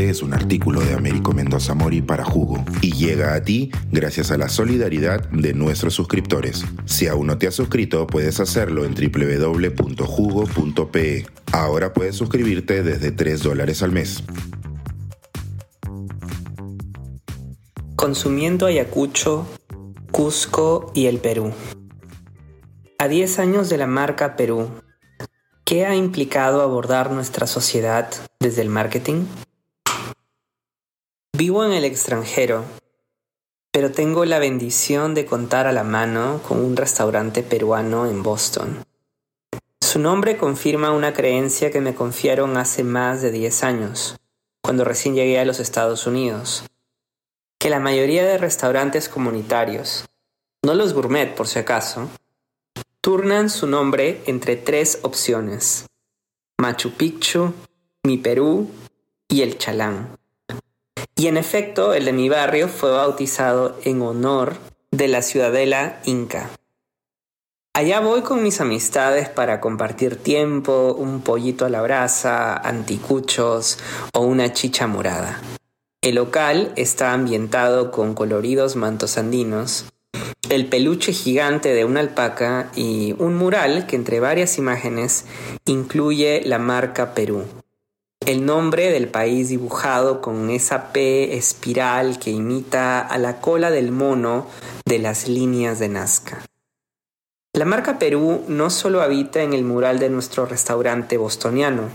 Este es un artículo de Américo Mendoza Mori para Jugo y llega a ti gracias a la solidaridad de nuestros suscriptores. Si aún no te has suscrito, puedes hacerlo en www.jugo.pe. Ahora puedes suscribirte desde 3 dólares al mes. Consumiendo Ayacucho, Cusco y el Perú. A 10 años de la marca Perú, ¿qué ha implicado abordar nuestra sociedad desde el marketing? Vivo en el extranjero, pero tengo la bendición de contar a la mano con un restaurante peruano en Boston. Su nombre confirma una creencia que me confiaron hace más de 10 años, cuando recién llegué a los Estados Unidos, que la mayoría de restaurantes comunitarios, no los gourmet por si acaso, turnan su nombre entre tres opciones, Machu Picchu, Mi Perú y El Chalán. Y en efecto, el de mi barrio fue bautizado en honor de la ciudadela inca. Allá voy con mis amistades para compartir tiempo, un pollito a la brasa, anticuchos o una chicha morada. El local está ambientado con coloridos mantos andinos, el peluche gigante de una alpaca y un mural que entre varias imágenes incluye la marca Perú el nombre del país dibujado con esa P espiral que imita a la cola del mono de las líneas de Nazca. La marca Perú no solo habita en el mural de nuestro restaurante bostoniano,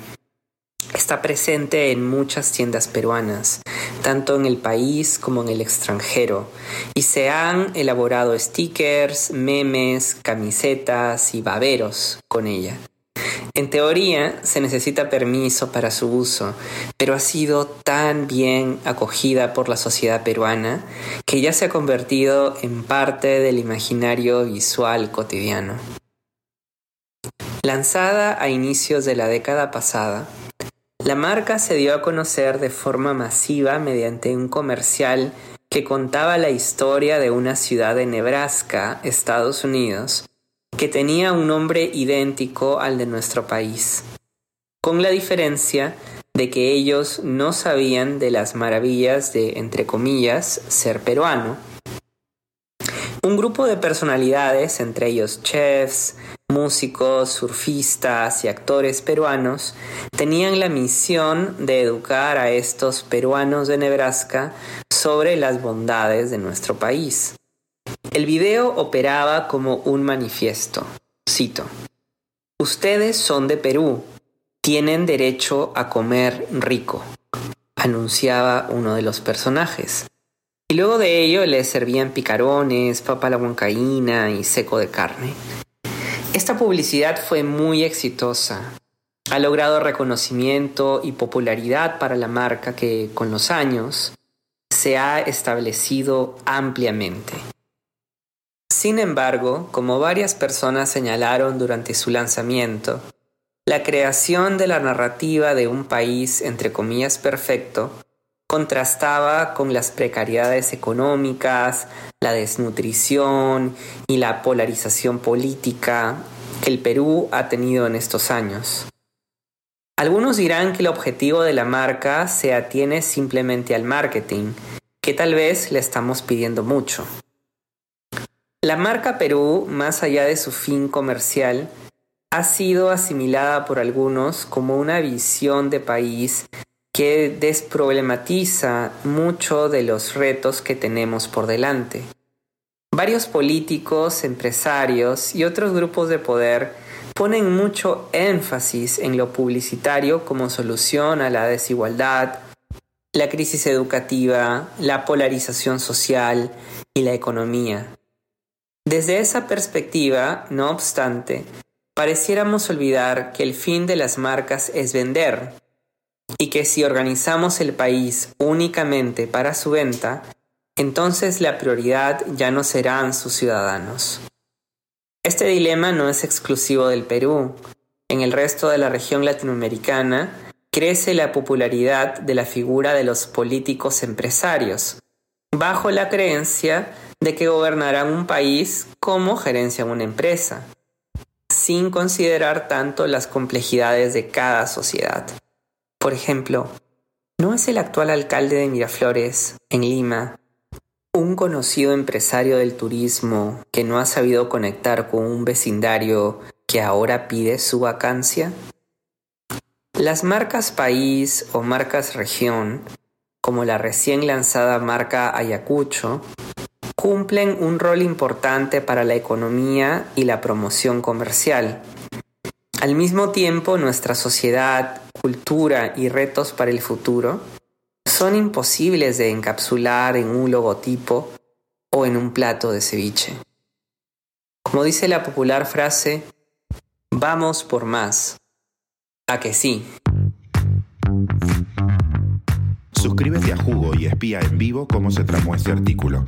está presente en muchas tiendas peruanas, tanto en el país como en el extranjero, y se han elaborado stickers, memes, camisetas y baberos con ella. En teoría se necesita permiso para su uso, pero ha sido tan bien acogida por la sociedad peruana que ya se ha convertido en parte del imaginario visual cotidiano. Lanzada a inicios de la década pasada, la marca se dio a conocer de forma masiva mediante un comercial que contaba la historia de una ciudad de Nebraska, Estados Unidos, que tenía un nombre idéntico al de nuestro país, con la diferencia de que ellos no sabían de las maravillas de, entre comillas, ser peruano. Un grupo de personalidades, entre ellos chefs, músicos, surfistas y actores peruanos, tenían la misión de educar a estos peruanos de Nebraska sobre las bondades de nuestro país. El video operaba como un manifiesto. Cito. Ustedes son de Perú. Tienen derecho a comer rico, anunciaba uno de los personajes. Y luego de ello les servían picarones, papa la huancaína y seco de carne. Esta publicidad fue muy exitosa. Ha logrado reconocimiento y popularidad para la marca que, con los años, se ha establecido ampliamente. Sin embargo, como varias personas señalaron durante su lanzamiento, la creación de la narrativa de un país entre comillas perfecto contrastaba con las precariedades económicas, la desnutrición y la polarización política que el Perú ha tenido en estos años. Algunos dirán que el objetivo de la marca se atiene simplemente al marketing, que tal vez le estamos pidiendo mucho. La marca Perú, más allá de su fin comercial, ha sido asimilada por algunos como una visión de país que desproblematiza mucho de los retos que tenemos por delante. Varios políticos, empresarios y otros grupos de poder ponen mucho énfasis en lo publicitario como solución a la desigualdad, la crisis educativa, la polarización social y la economía. Desde esa perspectiva, no obstante, pareciéramos olvidar que el fin de las marcas es vender y que si organizamos el país únicamente para su venta, entonces la prioridad ya no serán sus ciudadanos. Este dilema no es exclusivo del Perú. En el resto de la región latinoamericana crece la popularidad de la figura de los políticos empresarios, bajo la creencia de que gobernarán un país como gerencian una empresa, sin considerar tanto las complejidades de cada sociedad. Por ejemplo, ¿No es el actual alcalde de Miraflores, en Lima, un conocido empresario del turismo que no ha sabido conectar con un vecindario que ahora pide su vacancia? Las marcas país o marcas región, como la recién lanzada marca Ayacucho, cumplen un rol importante para la economía y la promoción comercial. Al mismo tiempo, nuestra sociedad, cultura y retos para el futuro son imposibles de encapsular en un logotipo o en un plato de ceviche. Como dice la popular frase, vamos por más. A que sí. Suscríbete a Jugo y espía en vivo cómo se tramó este artículo.